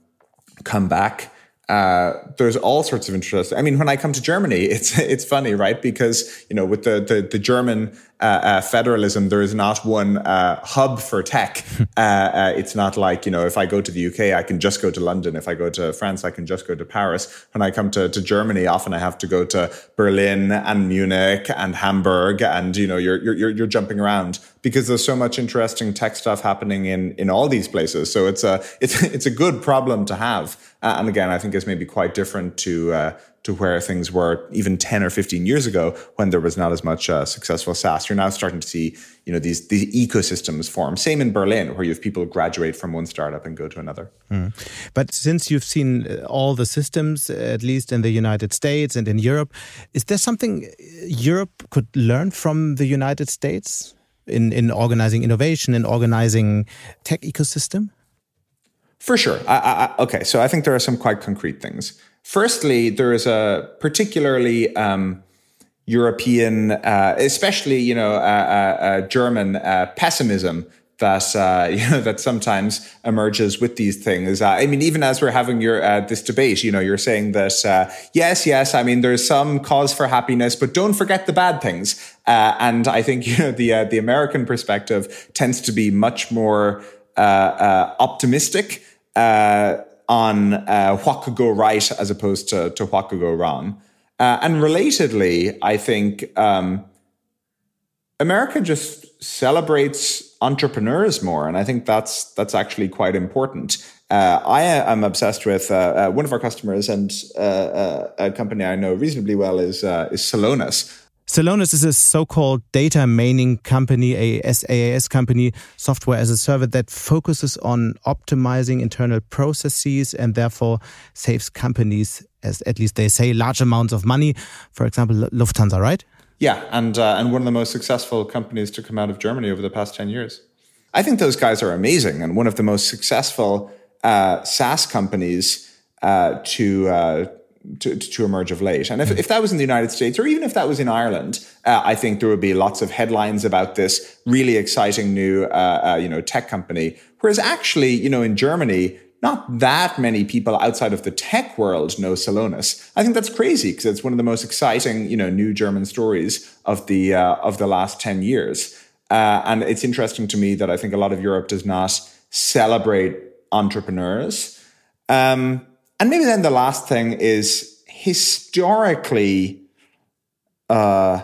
come back. Uh, there's all sorts of interest. I mean, when I come to Germany, it's it's funny, right? Because you know, with the the, the German uh, uh, federalism, there is not one uh, hub for tech. Uh, uh, it's not like, you know, if I go to the UK, I can just go to London. If I go to France, I can just go to Paris. When I come to, to Germany, often I have to go to Berlin and Munich and Hamburg. And, you know, you're, you're, you're jumping around because there's so much interesting tech stuff happening in, in all these places. So it's a, it's, it's a good problem to have. Uh, and again, I think it's maybe quite different to, to where things were even 10 or 15 years ago when there was not as much uh, successful SaaS. You're now starting to see, you know, these, these ecosystems form. Same in Berlin, where you have people graduate from one startup and go to another. Mm. But since you've seen uh, all the systems, at least in the United States and in Europe, is there something Europe could learn from the United States in, in organizing innovation, in organizing tech ecosystem? For sure. I, I, okay, so I think there are some quite concrete things. Firstly, there is a particularly um, European, uh, especially you know uh, uh, uh German pessimism that uh, you know that sometimes emerges with these things. Uh, I mean, even as we're having your uh, this debate, you know, you're saying that uh, yes, yes. I mean, there's some cause for happiness, but don't forget the bad things. Uh, and I think you know the uh, the American perspective tends to be much more optimistic on what could go right as opposed to to what could go wrong. and relatedly, I think um, America just celebrates entrepreneurs more, and I think that's that's actually quite important. Uh, I am obsessed with uh, uh, one of our customers and uh, uh, a company I know reasonably well is uh, is Celonis. Celonis is a so-called data mining company, a SaaS company, software as a service that focuses on optimizing internal processes and therefore saves companies, as at least they say, large amounts of money. For example, Lufthansa, right? Yeah, and uh, and one of the most successful companies to come out of Germany over the past ten years. I think those guys are amazing, and one of the most successful uh, SaaS companies uh, to, uh, to, to emerge of late. And if, if that was in the United States, or even if that was in Ireland, uh, I think there would be lots of headlines about this really exciting new uh, you know tech company. Whereas actually, you know, in Germany, not that many people outside of the tech world know Celonis. I think that's crazy because it's one of the most exciting, you know, new German stories of the uh, of the last ten years. Uh, and it's interesting to me that I think a lot of Europe does not celebrate entrepreneurs. Um, and maybe then the last thing is historically, uh,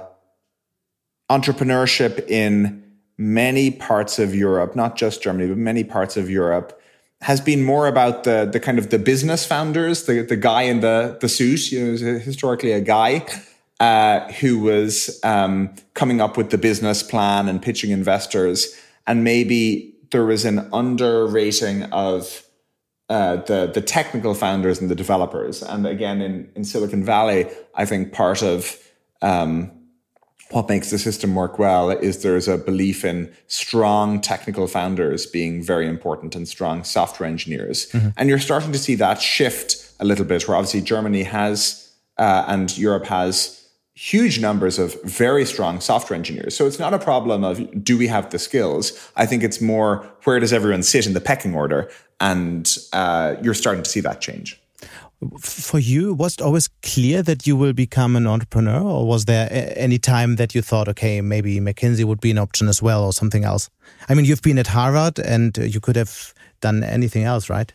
entrepreneurship in many parts of Europe, not just Germany, but many parts of Europe, has been more about the the kind of the business founders, the the guy in the the suit. You know, historically a guy uh, who was um, coming up with the business plan and pitching investors, and maybe there was an underrating of uh, the the technical founders and the developers. And again, in in Silicon Valley, I think part of um, what makes the system work well is there's a belief in strong technical founders being very important and strong software engineers. Mm-hmm. And you're starting to see that shift a little bit, where obviously Germany has uh, and Europe has huge numbers of very strong software engineers. So it's not a problem of do we have the skills? I think it's more where does everyone sit in the pecking order? And uh, you're starting to see that change for you, was it always clear that you will become an entrepreneur, or was there any time that you thought, okay, maybe McKinsey would be an option as well, or something else? I mean, you've been at Harvard, and you could have done anything else, right?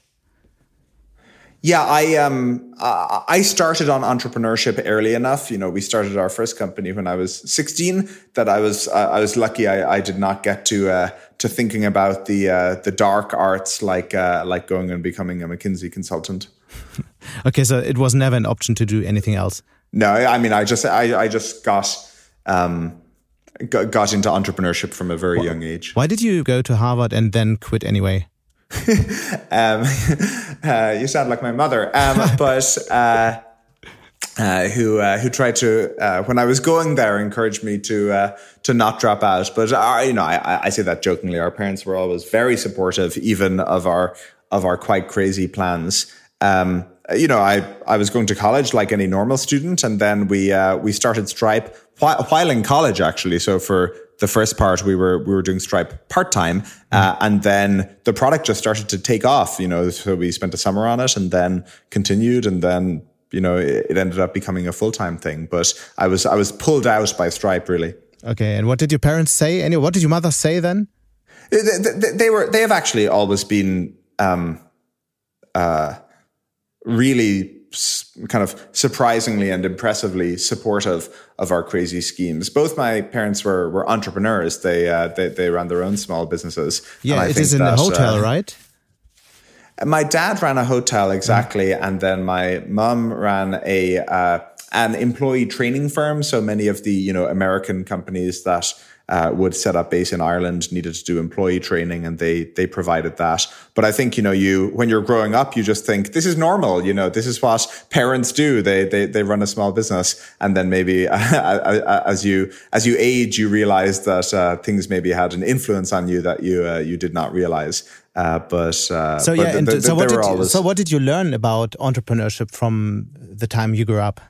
Yeah, I um I started on entrepreneurship early enough. You know, we started our first company when I was 16. That I was uh, I was lucky. I, I did not get to uh, to thinking about the uh, the dark arts like uh, like going and becoming a McKinsey consultant. Okay, so it was never an option to do anything else. No, I mean, I just I, I just got um, got, into entrepreneurship from a very young age. Why did you go to Harvard and then quit anyway? um, uh, you sound like my mother, um, but uh, uh, who uh, who tried to uh, when I was going there encouraged me to uh, to not drop out. But you know, I, I say that jokingly. Our parents were always very supportive, even of our of our quite crazy plans um, you know, I, I was going to college like any normal student, and then we uh, we started Stripe while, while, in college actually. So for the first part, we were we were doing Stripe part time, uh, mm-hmm. and then the product just started to take off. You know, so we spent a summer on it, and then continued, and then you know it, it ended up becoming a full time thing. But I was I was pulled out by Stripe really. Okay, and what did your parents say? Any what did your mother say then? They, they, they were they have actually always been. Um, uh, really kind of surprisingly and impressively supportive of our crazy schemes. Both my parents were were entrepreneurs. They uh, they, they ran their own small businesses. Yeah, it is in that, a hotel, uh, right? My dad ran a hotel exactly, mm. and then my mum ran a uh, an employee training firm. So many of the you know American companies that uh, would set up base in Ireland needed to do employee training, and they they provided that. But I think you know you when you're growing up, you just think this is normal. You know, this is what parents do. They they they run a small business, and then maybe as you as you age, you realize that uh, things maybe had an influence on you that you uh, you did not realize. Uh, but uh, so yeah, but so what did you, so what did you learn about entrepreneurship from the time you grew up?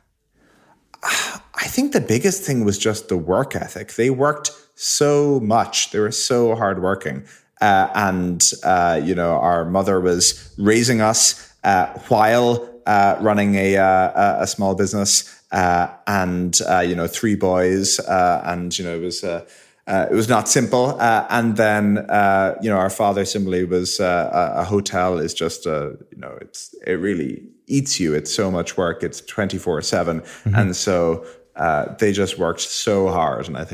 I think the biggest thing was just the work ethic. They worked so much. They were so hardworking. Uh, and, uh, you know, our mother was raising us uh, while uh, running a, uh, a small business uh, and, you know, three boys. and, you know, it was, it was not simple. and then, you know, our father similarly was a, a, hotel is just, a, you know, it's, it really eats you. It's so much work. It's 24 7. Mm-hmm. And so they just worked so hard. And I think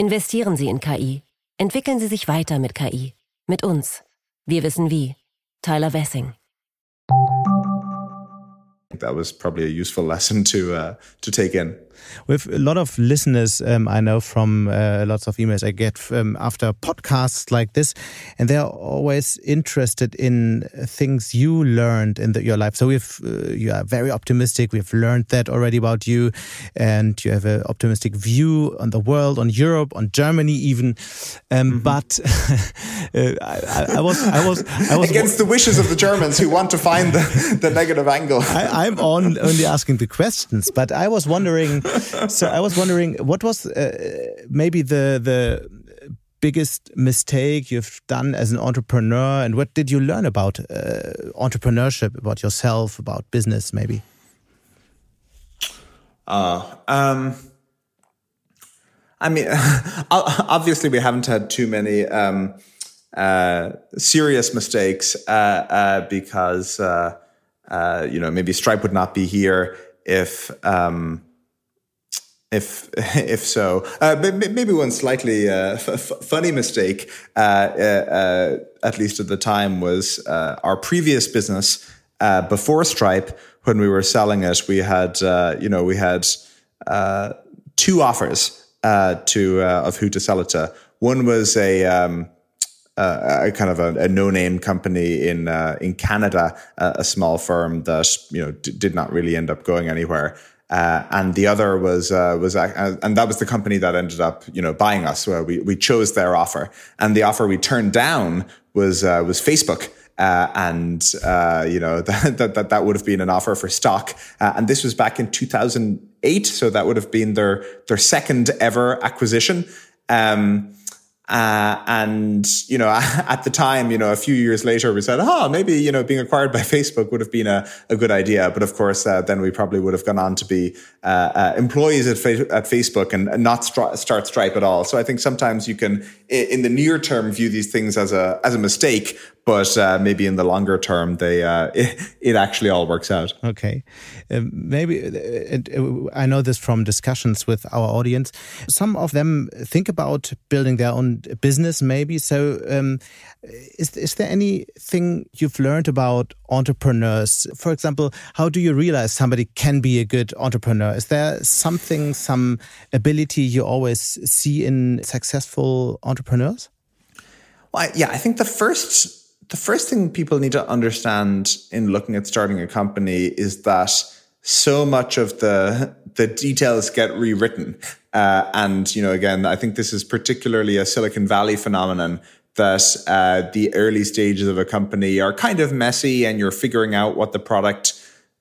Investieren Sie in KI. Entwickeln Sie sich weiter mit KI. Mit uns. Wir wissen wie. Tyler Wessing. That was probably a useful lesson to uh, to take in. We have a lot of listeners, um, I know from uh, lots of emails I get um, after podcasts like this, and they're always interested in things you learned in the, your life. So we've, uh, you are very optimistic. We've learned that already about you, and you have an optimistic view on the world, on Europe, on Germany, even. Um, mm -hmm. But uh, I, I, was, I was, I was against the wishes of the Germans who want to find the, the negative angle. I, I'm on only asking the questions, but I was wondering so I was wondering, what was uh, maybe the the biggest mistake you've done as an entrepreneur, and what did you learn about uh, entrepreneurship, about yourself, about business, maybe? Uh, um, I mean, obviously, we haven't had too many um, uh, serious mistakes uh, uh, because uh, you know maybe Stripe would not be here if. Um, if if so, uh, maybe one slightly uh, funny mistake, uh, uh, uh, at least at the time, was uh, our previous business before Stripe. When we were selling it, we had you know we had two offers to of who to sell it to. One was a um, a kind of a, a, no-name company in uh, in Canada, uh, a small firm that you know d- did not really end up going anywhere. Uh, and the other was uh, was uh, and that was the company that ended up you know buying us. Where we we chose their offer, and the offer we turned down was uh, was Facebook. Uh, and uh, you know that, that that would have been an offer for stock, and this was back in 2008, so that would have been their their second ever acquisition. Um, uh, and you know, at the time, you know, a few years later, we said, "Oh, maybe you know, being acquired by Facebook would have been a, a good idea." But of course, uh, then we probably would have gone on to be uh, uh employees at, at Facebook and, and not start Stripe at all. So I think sometimes you can, in the near term, view these things as a as a mistake, but uh, maybe in the longer term, they uh, it, it, actually all works out. Okay, um, maybe it, I know this from discussions with our audience. Some of them think about building their own business, maybe. So, um, is is there anything you've learned about entrepreneurs? For example, how do you realize somebody can be a good entrepreneur? Is there something, some ability you always see in successful entrepreneurs? Well, yeah, I think the first the first thing people need to understand in looking at starting a company is that so much of the the details get rewritten. Uh, and you know, again, I think this is particularly a Silicon Valley phenomenon that uh, the early stages of a company are kind of messy, and you're figuring out what the product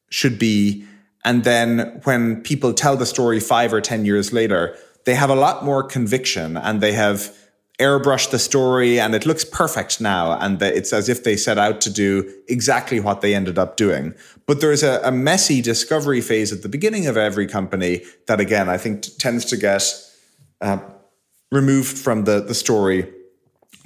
should be. And then when people tell the story five or ten years later, they have a lot more conviction, and they have airbrush the story and it looks perfect now. And it's as if they set out to do exactly what they ended up doing. But there's a, a messy discovery phase at the beginning of every company that, again, I think t- tends to get uh, removed from the, the story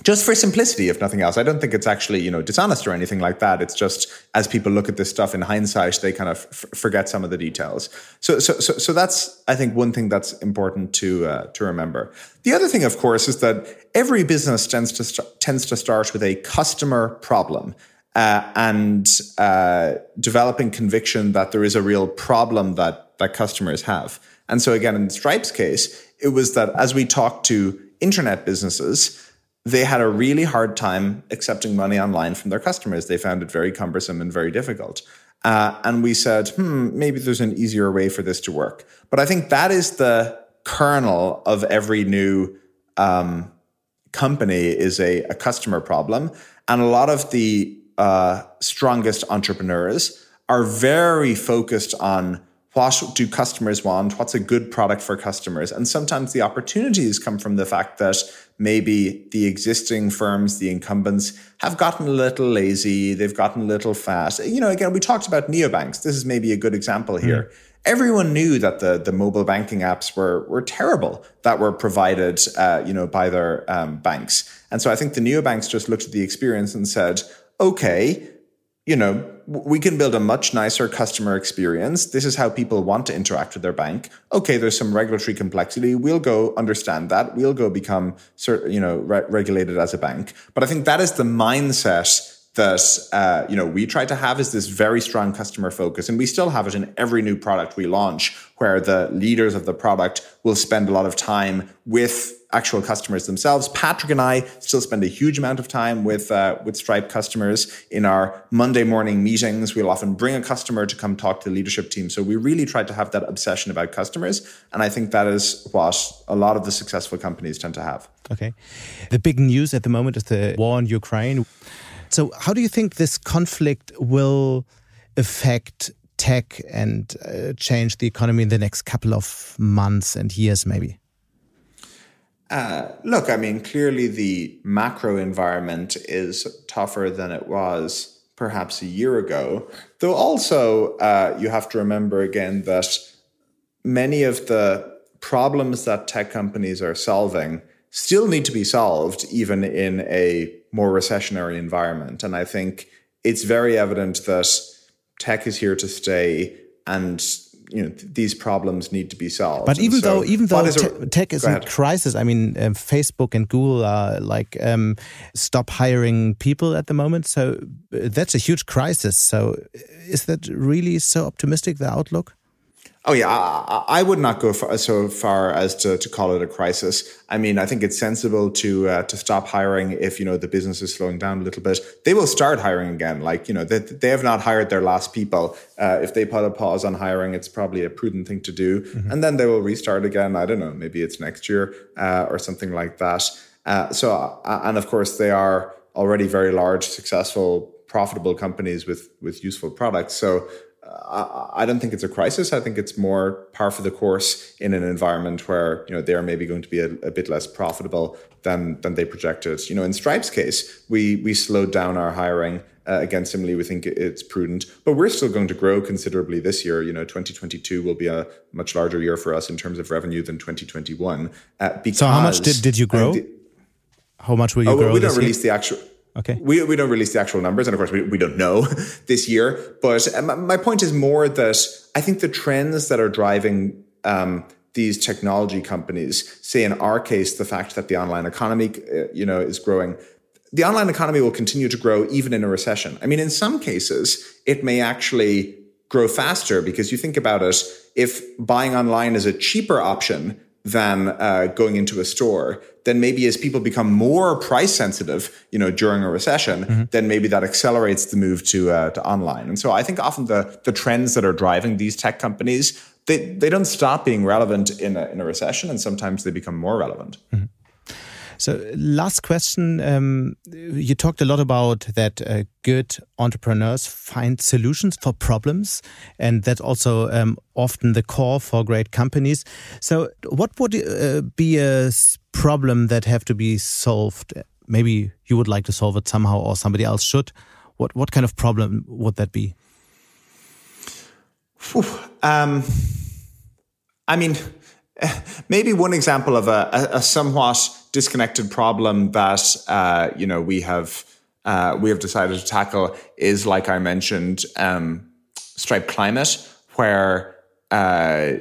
just for simplicity, if nothing else. I don't think it's actually, you know, dishonest or anything like that. It's just as people look at this stuff in hindsight, they kind of f- forget some of the details. So, so, so, so that's, I think, one thing that's important to uh, to remember. The other thing, of course, is that every business tends to st- tends to start with a customer problem. Uh, and uh, developing conviction that there is a real problem that that customers have. And so again, in Stripe's case, it was that as we talked to internet businesses, they had a really hard time accepting money online from their customers. They found it very cumbersome and very difficult. Uh, and we said, hmm, maybe there's an easier way for this to work. But I think that is the kernel of every new um, company is a, a, customer problem. And a lot of the uh, strongest entrepreneurs are very focused on what do customers want? What's a good product for customers? And sometimes the opportunities come from the fact that maybe the existing firms, the incumbents, have gotten a little lazy, they've gotten a little fast. You know, again, we talked about neobanks. This is maybe a good example here. Mm. Everyone knew that the, the mobile banking apps were, were terrible that were provided, uh, you know, by their um, banks. And so I think the neobanks just looked at the experience and said, okay, you know, we can build a much nicer customer experience. This is how people want to interact with their bank. Okay, there's some regulatory complexity. We'll go understand that. We'll go become, you know, re- regulated as a bank. But I think that is the mindset that uh, you know we try to have is this very strong customer focus, and we still have it in every new product we launch, where the leaders of the product will spend a lot of time with actual customers themselves. Patrick and I still spend a huge amount of time with uh, with Stripe customers in our Monday morning meetings. We'll often bring a customer to come talk to the leadership team. So we really try to have that obsession about customers, and I think that is what a lot of the successful companies tend to have. Okay, the big news at the moment is the war in Ukraine. So, how do you think this conflict will affect tech and uh, change the economy in the next couple of months and years, maybe? Uh, look, I mean, clearly the macro environment is tougher than it was perhaps a year ago. Though also, uh, you have to remember again that many of the problems that tech companies are solving still need to be solved, even in a more recessionary environment. And I think it's very evident that tech is here to stay and you know these problems need to be solved. But even so, though even though te a, tech is in crisis, I mean um, Facebook and Google are like um, stop hiring people at the moment. So uh, that's a huge crisis. So is that really so optimistic the outlook? Oh yeah, I, I, would not go far, so far as to, to call it a crisis. I mean, I think it's sensible to uh, to stop hiring if you know the business is slowing down a little bit. They will start hiring again. Like you know, they, they have not hired their last people. Uh, if they put a pause on hiring, it's probably a prudent thing to do, mm-hmm. and then they will restart again. I don't know, maybe it's next year uh, or something like that. Uh, so, uh, and of course, they are already very large, successful, profitable companies with with useful products. So I don't think it's a crisis. I think it's more par for the course in an environment where you know they are maybe going to be a, a, bit less profitable than than they projected. You know, in Stripe's case, we we slowed down our hiring. Uh, again, similarly, we think it's prudent, but we're still going to grow considerably this year. You know, 2022 will be a much larger year for us in terms of revenue than 2021. Uh, so, how much did, did you grow? The, how much will you oh, grow? We don't release the actual. Okay. We, we don't release the actual numbers, and of course, we, we don't know this year. But um, my point is more that I think the trends that are driving um, these technology companies, say in our case, the fact that the online economy, uh, you know, is growing, the online economy will continue to grow even in a recession. I mean, in some cases, it may actually grow faster because you think about it, if buying online is a cheaper option than uh, going into a store, then maybe as people become more price sensitive, you know, during a recession, mm-hmm. then maybe that accelerates the move to uh, to online. And so I think often the the trends that are driving these tech companies they they don't stop being relevant in a, in a recession, and sometimes they become more relevant. Mm-hmm. So, last question. Um, you talked a lot about that uh, good entrepreneurs find solutions for problems, and that's also um, often the core for great companies. So, what would uh, be a problem that have to be solved? Maybe you would like to solve it somehow, or somebody else should. What what kind of problem would that be? Um, I mean, maybe one example of a, a, a somewhat disconnected problem that uh, you know we have uh, we have decided to tackle is like I mentioned, um, Stripe Climate, where uh,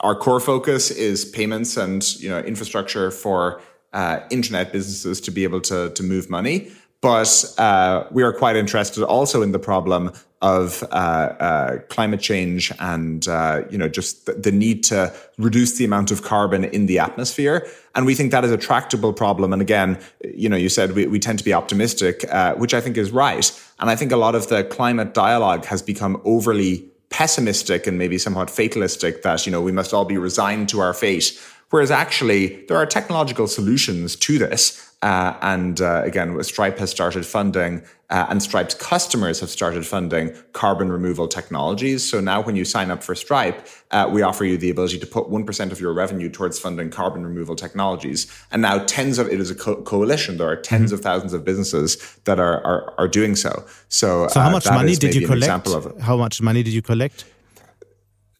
our core focus is payments and you know infrastructure for uh, internet businesses to be able to to move money. But uh, we are quite interested also in the problem of uh, uh, climate change and uh, you know just the, the, need to reduce the amount of carbon in the atmosphere. And we think that is a tractable problem. And again, you know, you said we, we tend to be optimistic, uh, which I think is right. And I think a lot of the climate dialogue has become overly pessimistic and maybe somewhat fatalistic that you know we must all be resigned to our fate. Whereas actually, there are technological solutions to this. Uh, and uh, again, Stripe has started funding, uh, and Stripe's customers have started funding carbon removal technologies. So now, when you sign up for Stripe, uh, we offer you the ability to put 1% of your revenue towards funding carbon removal technologies. And now, tens of it is a co- coalition. There are 10s mm-hmm. of thousands of businesses that are, are, are doing so. So, so how uh, much money did you collect? How much money did you collect?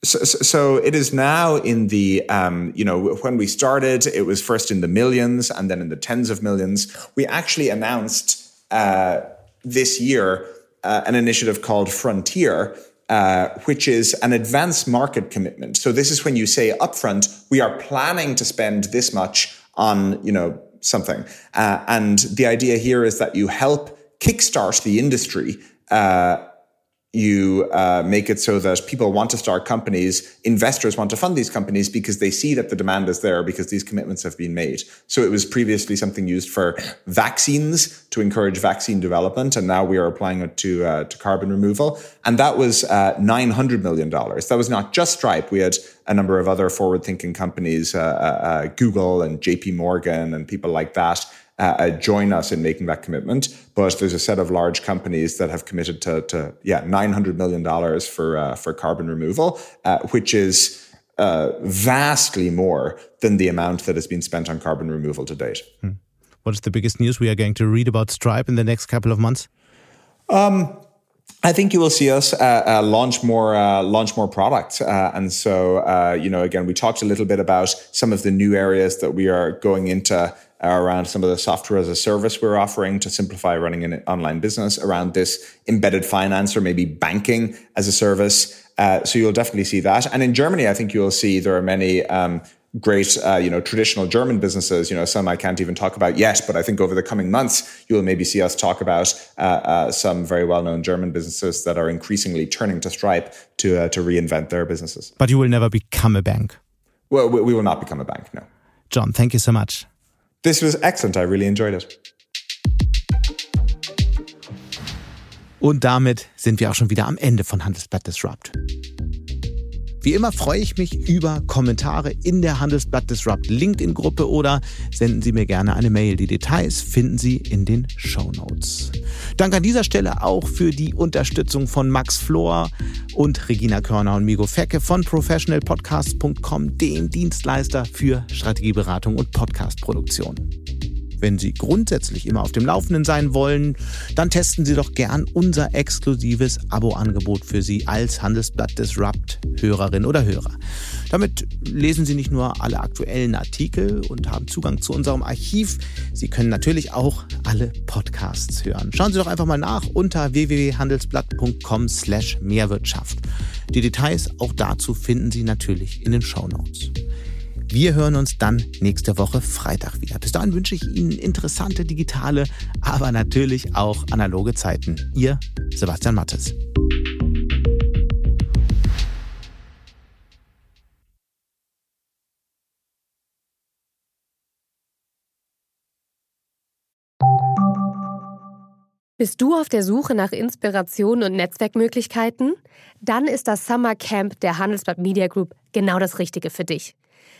So, so, it is now in the, um, you know, when we started, it was first in the millions and then in the tens of millions. We actually announced uh, this year uh, an initiative called Frontier, uh, which is an advanced market commitment. So this is when you say upfront, we are planning to spend this much on, you know, something. Uh, and the idea here is that you help kickstart the industry uh, you uh, make it so that people want to start companies, investors want to fund these companies because they see that the demand is there because these commitments have been made. So it was previously something used for vaccines to encourage vaccine development, and now we are applying it to uh, to carbon removal. And that was uh, nine hundred million dollars. That was not just Stripe. We had a number of other forward thinking companies, uh, uh, uh, Google and J.P. Morgan, and people like that uh, uh, join us in making that commitment. But there's a set of large companies that have committed to, to yeah, $900 million for, uh, for carbon removal, uh, which is uh, vastly more than the amount that has been spent on carbon removal to date. Hmm. What is the biggest news we are going to read about Stripe in the next couple of months? Um, I think you will see us uh, uh, launch more uh, launch more products, uh, and so uh, you know again we talked a little bit about some of the new areas that we are going into around some of the software as a service we're offering to simplify running an online business around this embedded finance or maybe banking as a service. Uh, so you'll definitely see that. And in Germany, I think you'll see there are many um, great, uh, you know, traditional German businesses. You know, some I can't even talk about yet, but I think over the coming months, you will maybe see us talk about uh, uh, some very well-known German businesses that are increasingly turning to Stripe to uh, to reinvent their businesses. But you will never become a bank. Well, we, we will not become a bank. No. John, thank you so much. This was excellent. I really enjoyed it. Und damit sind wir auch schon wieder am Ende von Handelsblatt Disrupt. Wie immer freue ich mich über Kommentare in der Handelsblatt Disrupt LinkedIn-Gruppe oder senden Sie mir gerne eine Mail. Die Details finden Sie in den Show Notes. Danke an dieser Stelle auch für die Unterstützung von Max Flor und Regina Körner und Migo Fecke von professionalpodcast.com, dem Dienstleister für Strategieberatung und Podcastproduktion. Wenn Sie grundsätzlich immer auf dem Laufenden sein wollen, dann testen Sie doch gern unser exklusives Abo-Angebot für Sie als Handelsblatt Disrupt Hörerin oder Hörer. Damit lesen Sie nicht nur alle aktuellen Artikel und haben Zugang zu unserem Archiv, Sie können natürlich auch alle Podcasts hören. Schauen Sie doch einfach mal nach unter www.handelsblatt.com/mehrwirtschaft. Die Details auch dazu finden Sie natürlich in den Show Notes. Wir hören uns dann nächste Woche Freitag wieder. Bis dahin wünsche ich Ihnen interessante digitale, aber natürlich auch analoge Zeiten. Ihr Sebastian Mattes. Bist du auf der Suche nach Inspiration und Netzwerkmöglichkeiten? Dann ist das Summer Camp der Handelsblatt Media Group genau das Richtige für dich.